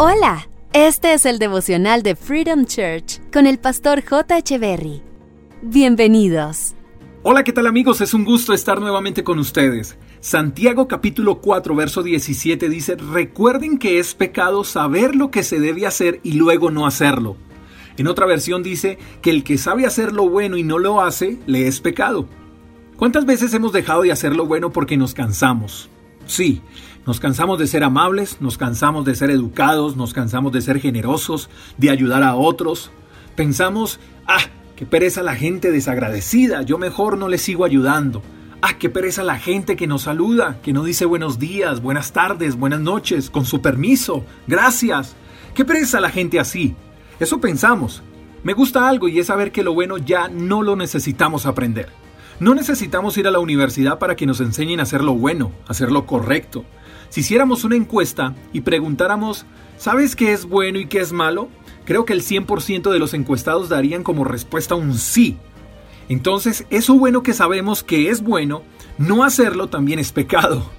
Hola, este es el devocional de Freedom Church con el pastor J. Berry. Bienvenidos. Hola, ¿qué tal amigos? Es un gusto estar nuevamente con ustedes. Santiago capítulo 4, verso 17 dice, recuerden que es pecado saber lo que se debe hacer y luego no hacerlo. En otra versión dice que el que sabe hacer lo bueno y no lo hace, le es pecado. ¿Cuántas veces hemos dejado de hacer lo bueno porque nos cansamos? Sí, nos cansamos de ser amables, nos cansamos de ser educados, nos cansamos de ser generosos, de ayudar a otros. Pensamos, ah, qué pereza la gente desagradecida, yo mejor no le sigo ayudando. Ah, qué pereza la gente que nos saluda, que no dice buenos días, buenas tardes, buenas noches, con su permiso, gracias. Qué pereza la gente así. Eso pensamos. Me gusta algo y es saber que lo bueno ya no lo necesitamos aprender. No necesitamos ir a la universidad para que nos enseñen a hacer lo bueno, a hacer lo correcto. Si hiciéramos una encuesta y preguntáramos, ¿sabes qué es bueno y qué es malo? Creo que el 100% de los encuestados darían como respuesta un sí. Entonces, eso bueno que sabemos que es bueno, no hacerlo también es pecado.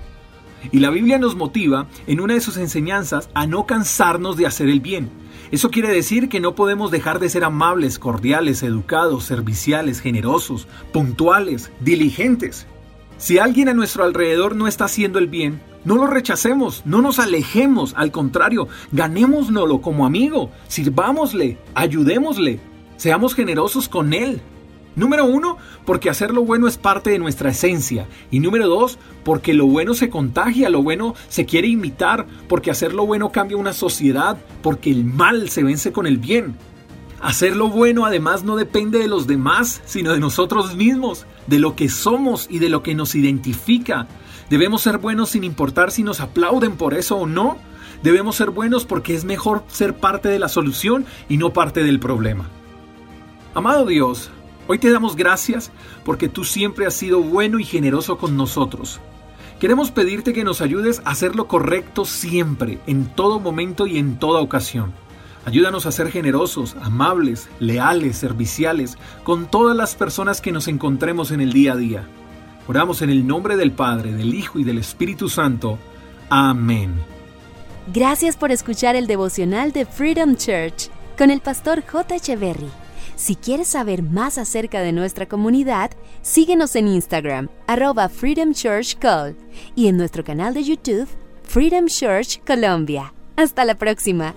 Y la Biblia nos motiva en una de sus enseñanzas a no cansarnos de hacer el bien. Eso quiere decir que no podemos dejar de ser amables, cordiales, educados, serviciales, generosos, puntuales, diligentes. Si alguien a nuestro alrededor no está haciendo el bien, no lo rechacemos, no nos alejemos, al contrario, ganémoslo como amigo, sirvámosle, ayudémosle, seamos generosos con él. Número uno, porque hacer lo bueno es parte de nuestra esencia. Y número dos, porque lo bueno se contagia, lo bueno se quiere imitar, porque hacer lo bueno cambia una sociedad, porque el mal se vence con el bien. Hacer lo bueno además no depende de los demás, sino de nosotros mismos, de lo que somos y de lo que nos identifica. Debemos ser buenos sin importar si nos aplauden por eso o no. Debemos ser buenos porque es mejor ser parte de la solución y no parte del problema. Amado Dios, Hoy te damos gracias porque tú siempre has sido bueno y generoso con nosotros. Queremos pedirte que nos ayudes a hacer lo correcto siempre, en todo momento y en toda ocasión. Ayúdanos a ser generosos, amables, leales, serviciales con todas las personas que nos encontremos en el día a día. Oramos en el nombre del Padre, del Hijo y del Espíritu Santo. Amén. Gracias por escuchar el devocional de Freedom Church con el pastor J. Echeverry. Si quieres saber más acerca de nuestra comunidad, síguenos en Instagram, arroba Freedom Church Call, y en nuestro canal de YouTube, Freedom Church Colombia. Hasta la próxima.